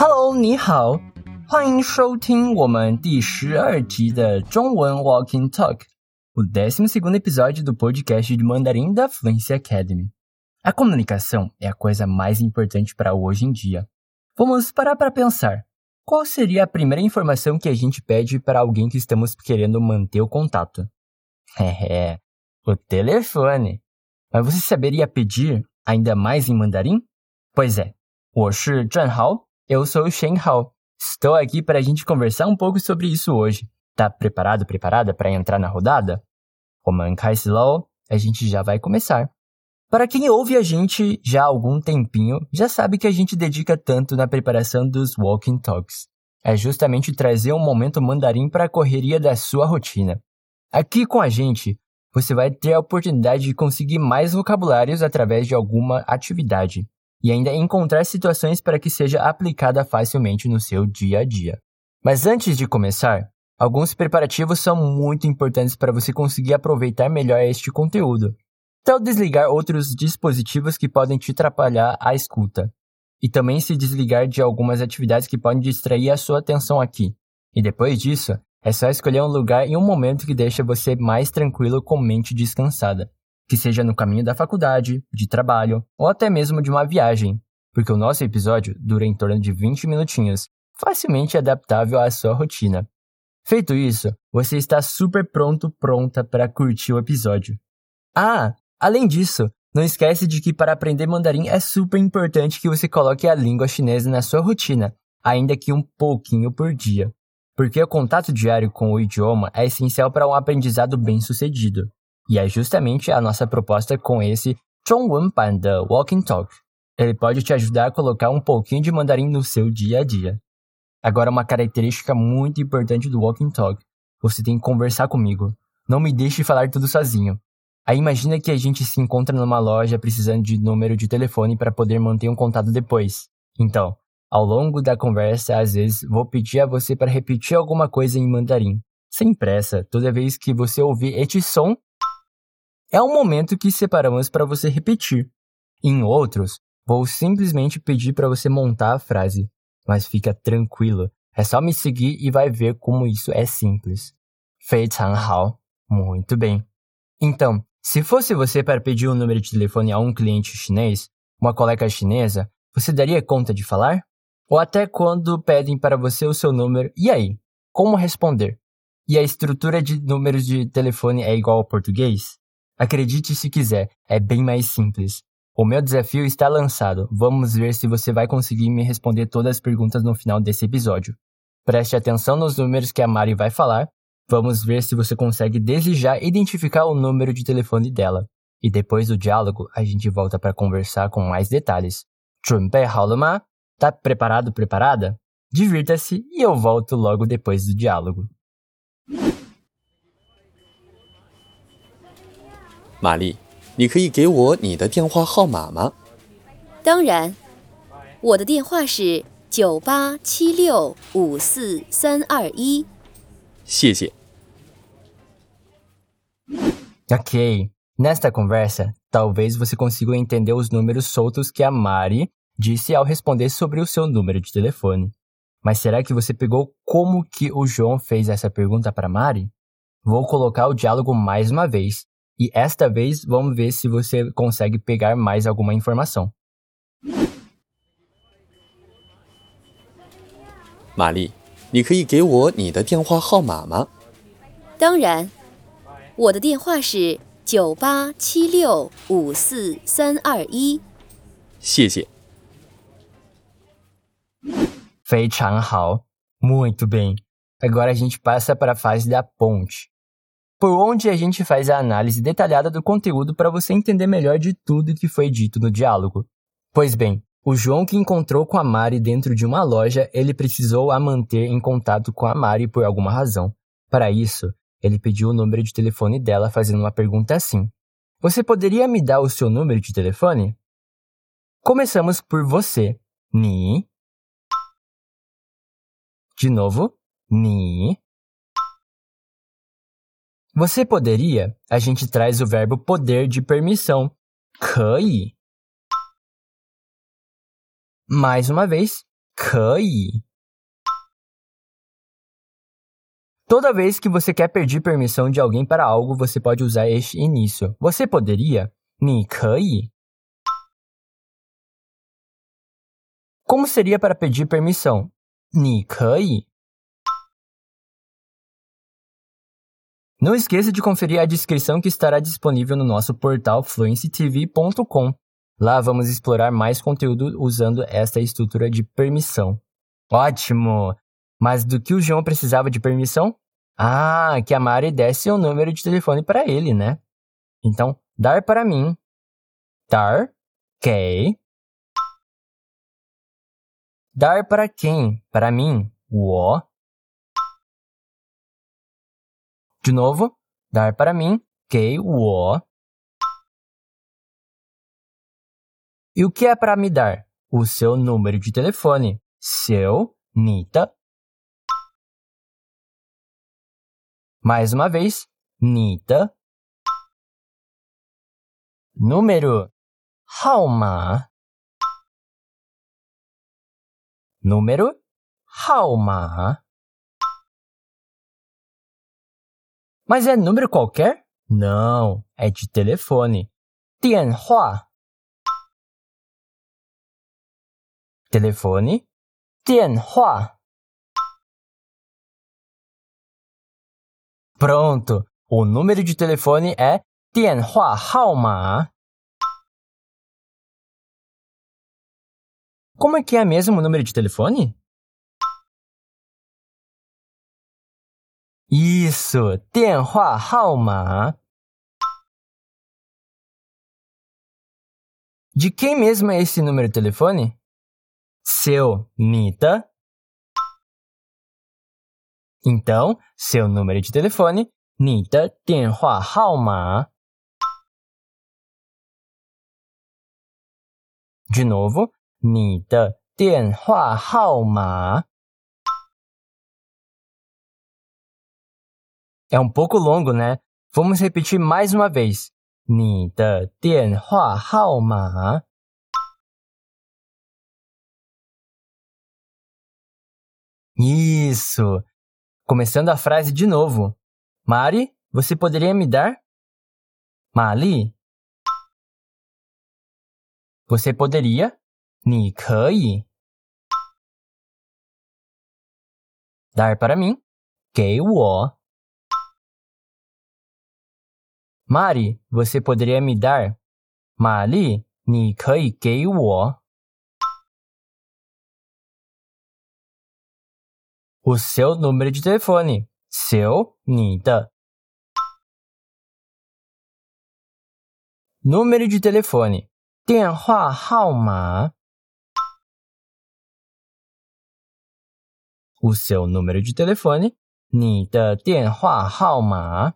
Hello，你好，欢迎收听我们第十二集的中文 Walking Talk，o décimo segundo episódio do podcast de mandarim da Fluency Academy. A comunicação é a coisa mais importante para hoje em dia. Vamos parar para pensar. Qual seria a primeira informação que a gente pede para alguém que estamos querendo manter o contato? É, o telefone. Mas você saberia pedir ainda mais em mandarim? Pois é, 我是郑豪, eu sou o Shen Hao. Estou aqui para a gente conversar um pouco sobre isso hoje. Tá preparado, preparada para entrar na rodada? Roman Kaislau, a gente já vai começar. Para quem ouve a gente já há algum tempinho, já sabe que a gente dedica tanto na preparação dos Walking Talks. É justamente trazer um momento mandarim para a correria da sua rotina. Aqui com a gente, você vai ter a oportunidade de conseguir mais vocabulários através de alguma atividade e ainda encontrar situações para que seja aplicada facilmente no seu dia a dia. Mas antes de começar, alguns preparativos são muito importantes para você conseguir aproveitar melhor este conteúdo. Tal desligar outros dispositivos que podem te atrapalhar a escuta. E também se desligar de algumas atividades que podem distrair a sua atenção aqui. E depois disso, é só escolher um lugar e um momento que deixa você mais tranquilo com mente descansada, que seja no caminho da faculdade, de trabalho ou até mesmo de uma viagem, porque o nosso episódio dura em torno de 20 minutinhos, facilmente adaptável à sua rotina. Feito isso, você está super pronto, pronta para curtir o episódio. Ah, além disso, não esquece de que para aprender mandarim é super importante que você coloque a língua chinesa na sua rotina, ainda que um pouquinho por dia porque o contato diário com o idioma é essencial para um aprendizado bem-sucedido. E é justamente a nossa proposta com esse Zhongwenban da Walking Talk. Ele pode te ajudar a colocar um pouquinho de mandarim no seu dia a dia. Agora, uma característica muito importante do Walking Talk: você tem que conversar comigo. Não me deixe falar tudo sozinho. Aí imagina que a gente se encontra numa loja precisando de número de telefone para poder manter um contato depois. Então, ao longo da conversa, às vezes, vou pedir a você para repetir alguma coisa em mandarim. Sem pressa, toda vez que você ouvir este som, é um momento que separamos para você repetir. Em outros, vou simplesmente pedir para você montar a frase. Mas fica tranquilo, é só me seguir e vai ver como isso é simples. 非常好. Muito bem. Então, se fosse você para pedir um número de telefone a um cliente chinês, uma colega chinesa, você daria conta de falar? Ou até quando pedem para você o seu número, e aí? Como responder? E a estrutura de números de telefone é igual ao português? Acredite se quiser, é bem mais simples. O meu desafio está lançado. Vamos ver se você vai conseguir me responder todas as perguntas no final desse episódio. Preste atenção nos números que a Mari vai falar. Vamos ver se você consegue desejar identificar o número de telefone dela. E depois do diálogo, a gente volta para conversar com mais detalhes. 准备好了吗？Tá preparado, preparada? Divirta-se e eu volto logo depois do diálogo. 玛丽，你可以给我你的电话号码吗？当然，我的电话是九八七六五四三二一。谢谢。Ok, nesta conversa, talvez você consiga entender os números soltos que a Mari disse ao responder sobre o seu número de telefone. Mas será que você pegou como que o João fez essa pergunta para Mari? Vou colocar o diálogo mais uma vez, e esta vez vamos ver se você consegue pegar mais alguma informação. 玛丽，你可以给我你的电话号码吗？当然，我的电话是九八七六五四三二一。谢谢。非常好. Muito bem. Agora a gente passa para a fase da ponte. Por onde a gente faz a análise detalhada do conteúdo para você entender melhor de tudo que foi dito no diálogo. Pois bem, o João que encontrou com a Mari dentro de uma loja, ele precisou a manter em contato com a Mari por alguma razão. Para isso, ele pediu o número de telefone dela fazendo uma pergunta assim: Você poderia me dar o seu número de telefone? Começamos por você. Ni de novo, ni. Você poderia? A gente traz o verbo poder de permissão. 可以. Mais uma vez, 可以。Toda vez que você quer pedir permissão de alguém para algo, você pode usar este início. Você poderia? 你可以。Como seria para pedir permissão? 你可以。 Não esqueça de conferir a descrição que estará disponível no nosso portal fluencytv.com. Lá vamos explorar mais conteúdo usando esta estrutura de permissão. Ótimo! Mas do que o João precisava de permissão? Ah, que a Mari desse o número de telefone para ele, né? Então, dar para mim. Dar, que. Dar para quem? Para mim, 我。De novo, dar para mim, que o. E o que é para me dar? O seu número de telefone, seu Nita. Mais uma vez, Nita. Número, Haoma. Número, Haoma. Mas é número qualquer? Não, é de telefone. Dianhua. Telefone. Dianhua. Pronto, o número de telefone é Dianhua Haoma. Como é que é mesmo o número de telefone? Isso, De quem mesmo é esse número de telefone? Seu, Nita. Então, seu número de telefone, Nita, Tianhua, De novo, Nita, Tianhua, É um pouco longo, né? Vamos repetir mais uma vez. 你的电话号码 Isso! Começando a frase de novo. Mari, você poderia me dar? Mali? Você poderia? 你可以 Dar para mim? 给我 Mari, você poderia me dar? Mali, 你可以给我 o seu número de telefone. Seu, 你的 número de telefone. 电话号码 o seu número de telefone. 你的电话号码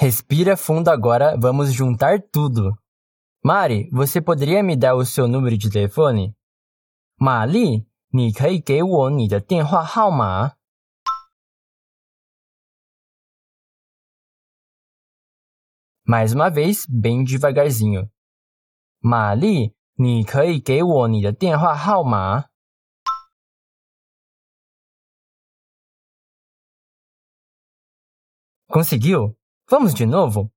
Respira fundo agora, vamos juntar tudo. Mari, você poderia me dar o seu número de telefone? 玛丽，你可以给我你的电话号码？Mais uma vez, bem devagarzinho. 玛丽，你可以给我你的电话号码？Conseguiu? Vamos de novo?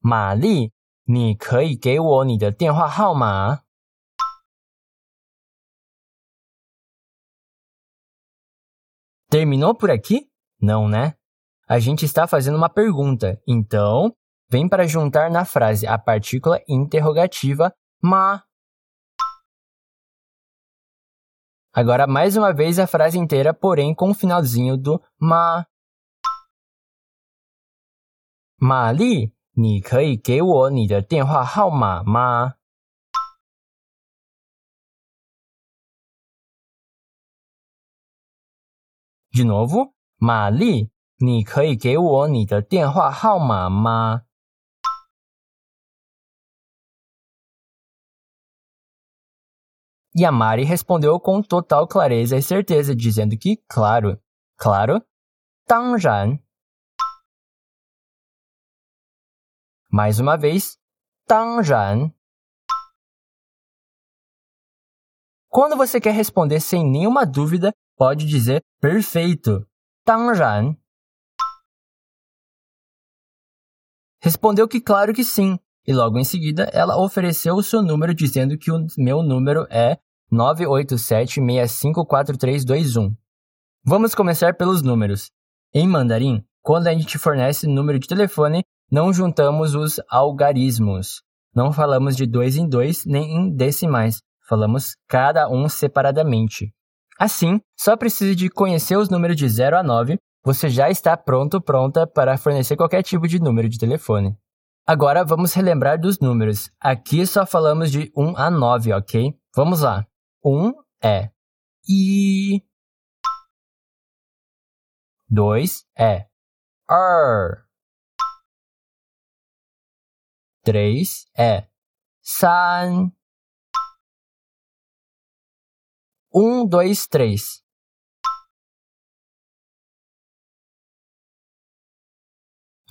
玛丽，你可以给我你的电话号码？Terminou por aqui? Não, né? A gente está fazendo uma pergunta, então vem para juntar na frase a partícula interrogativa ma. Agora mais uma vez a frase inteira, porém com o finalzinho do ma. 玛丽，你可以给我你的电话号码吗？De novo，玛丽，你可以给我你的电话号码吗？E a Mari respondeu com total clareza e certeza, dizendo que, claro, claro, 当然。 Mais uma vez, 当然 Quando você quer responder sem nenhuma dúvida, pode dizer perfeito. 当然. Respondeu que claro que sim, e logo em seguida ela ofereceu o seu número dizendo que o meu número é 987654321. Vamos começar pelos números. Em mandarim, quando a gente fornece número de telefone, não juntamos os algarismos. Não falamos de dois em dois nem em decimais. Falamos cada um separadamente. Assim, só precisa de conhecer os números de 0 a 9, você já está pronto pronta para fornecer qualquer tipo de número de telefone. Agora vamos relembrar dos números. Aqui só falamos de 1 a 9, ok? Vamos lá. 1 é I. 2 é Er três é san. Um, dois, três.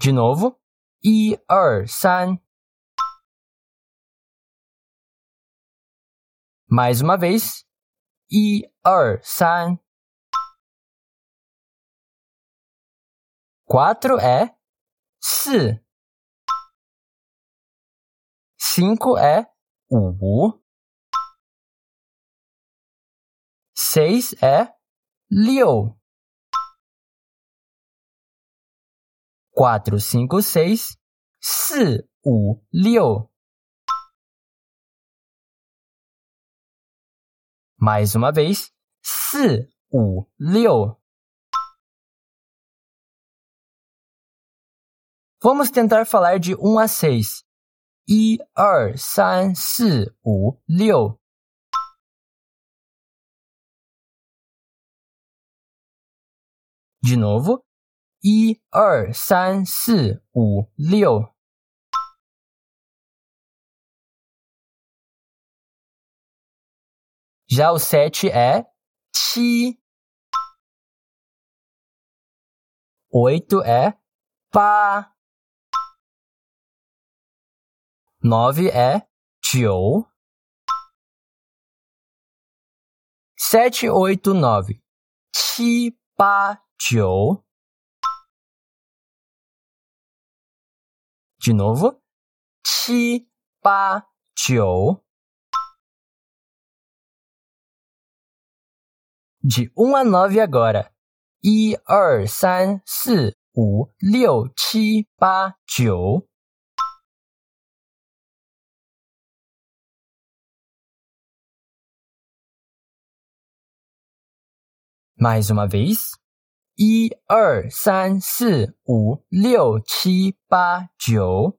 De novo. E, er, san. Mais uma vez. E, er, san. Quatro é. Se. 5 é u, 6 é Liu. 4, 5, 6, 4, 5, 6. Mais uma vez, 4, 5, 6. Vamos tentar falar de 1 a 6. 一二三四五六 De novo. 一二三四五六。Já o sete é ti. Oito é pá. Nove é jiu. Sete, oito, nove. Ti, pá, 九。De novo. 七八九。De um a nove agora. 一二三四五六七八九。 mais uma vez. Um, dois, três, quatro, cinco, seis, sete, oito, nove.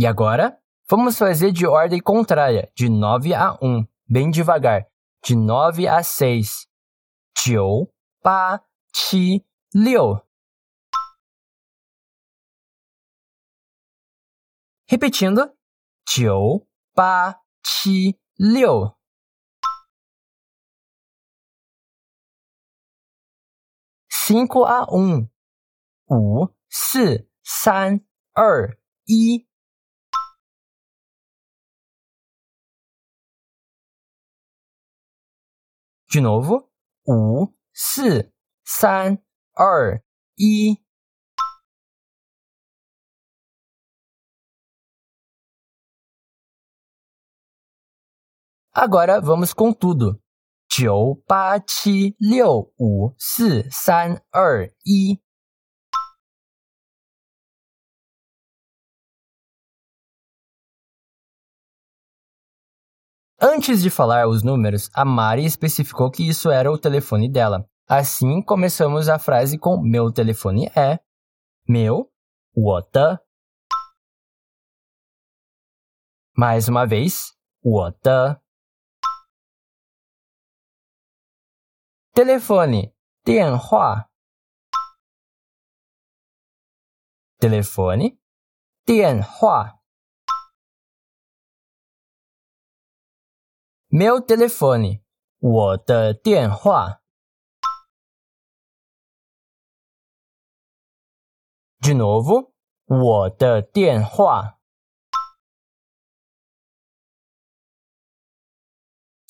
E agora, vamos fazer de ordem contrária, de 9 a 1, bem devagar. De 9 a 6. 9, 8, 7, 6. Repetindo, 九八七六。cinco a um，五四三二一。De novo，五四三二一。Agora vamos com tudo. 九八七六五四三二一。Antes de falar os números, a Mari especificou que isso era o telefone dela. Assim, começamos a frase com meu telefone é meu, 我的. Mais uma vez, 我的。 telefone, 电话 telefone, 电话 meu telefone, 我的电话 de novo, 我的电话。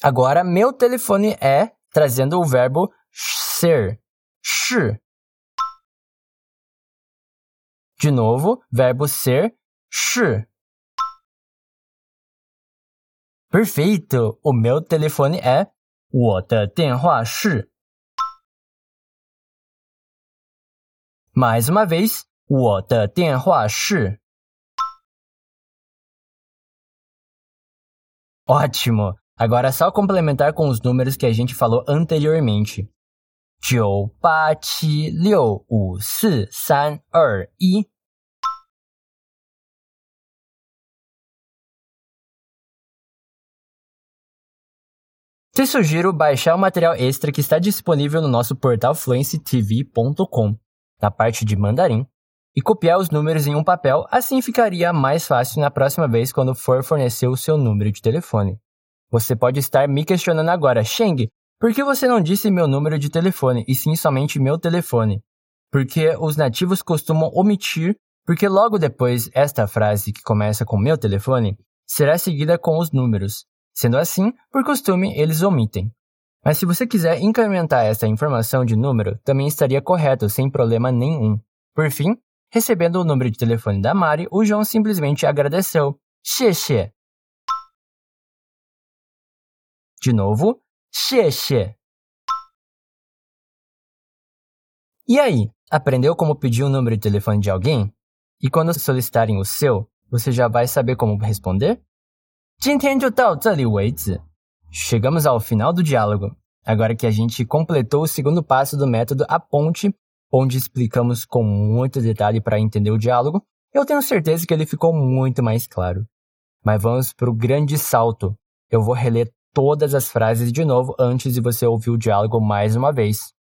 Agora, meu telefone é trazendo o verbo ser, 是。De novo, verbo ser, 是。Perfeito! O meu telefone é 我的电话是。Mais uma vez, 我的电话是。Ótimo! Agora é só complementar com os números que a gente falou anteriormente. 九八七六五四三二一。Te sugiro baixar o material extra que está disponível no nosso portal fluencytv.com, na parte de mandarim, e copiar os números em um papel, assim ficaria mais fácil na próxima vez quando for fornecer o seu número de telefone. Você pode estar me questionando agora, Sheng, por que você não disse meu número de telefone e sim somente meu telefone? Porque os nativos costumam omitir, porque logo depois esta frase que começa com meu telefone será seguida com os números. Sendo assim, por costume, eles omitem. Mas se você quiser incrementar essa informação de número, também estaria correto, sem problema nenhum. Por fim, recebendo o número de telefone da Mari, o João simplesmente agradeceu. Xie de novo, xie E aí, aprendeu como pedir o número de telefone de alguém? E quando solicitarem o seu, você já vai saber como responder? Chegamos ao final do diálogo, agora que a gente completou o segundo passo do método A Ponte, onde explicamos com muito detalhe para entender o diálogo, eu tenho certeza que ele ficou muito mais claro. Mas vamos para o grande salto. Eu vou reler todas as frases de novo antes de você ouvir o diálogo mais uma vez.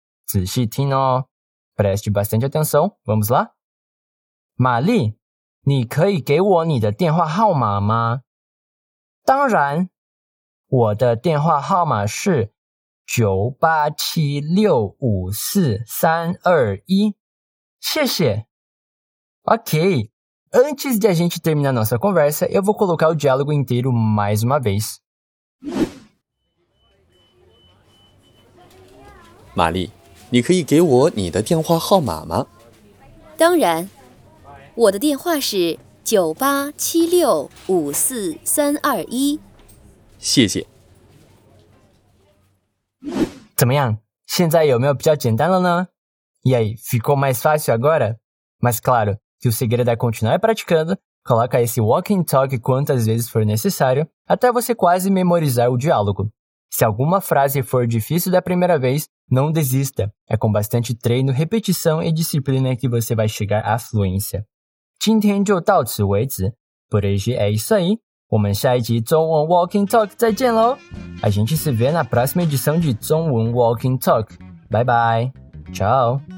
Preste bastante atenção. Vamos lá? 玛丽，你可以给我你的电话号码吗？当然，我的电话号码是九八七六五四三二一。谢谢。Ok. Antes de a gente terminar nossa conversa, eu vou colocar o diálogo inteiro mais uma vez. 玛丽，你可以给我你的电话号码吗？当然，我的电话是九八七六五四三二一，谢谢。怎么样？现在有没有比较简单了呢？E aí, ficou mais fácil agora? Mas claro, que o segredo é continuar praticando, coloca esse walk and talk quantas vezes for necessário, até você quase memorizar o diálogo. Se alguma frase for difícil da primeira vez, não desista. É com bastante treino, repetição e disciplina que você vai chegar à fluência. 今天就到此为止。Por hoje é isso aí. 我们下一集中文 Walking Talk 再见喽！A gente se vê na próxima edição de 中文 Walking Talk。拜拜，Tchau。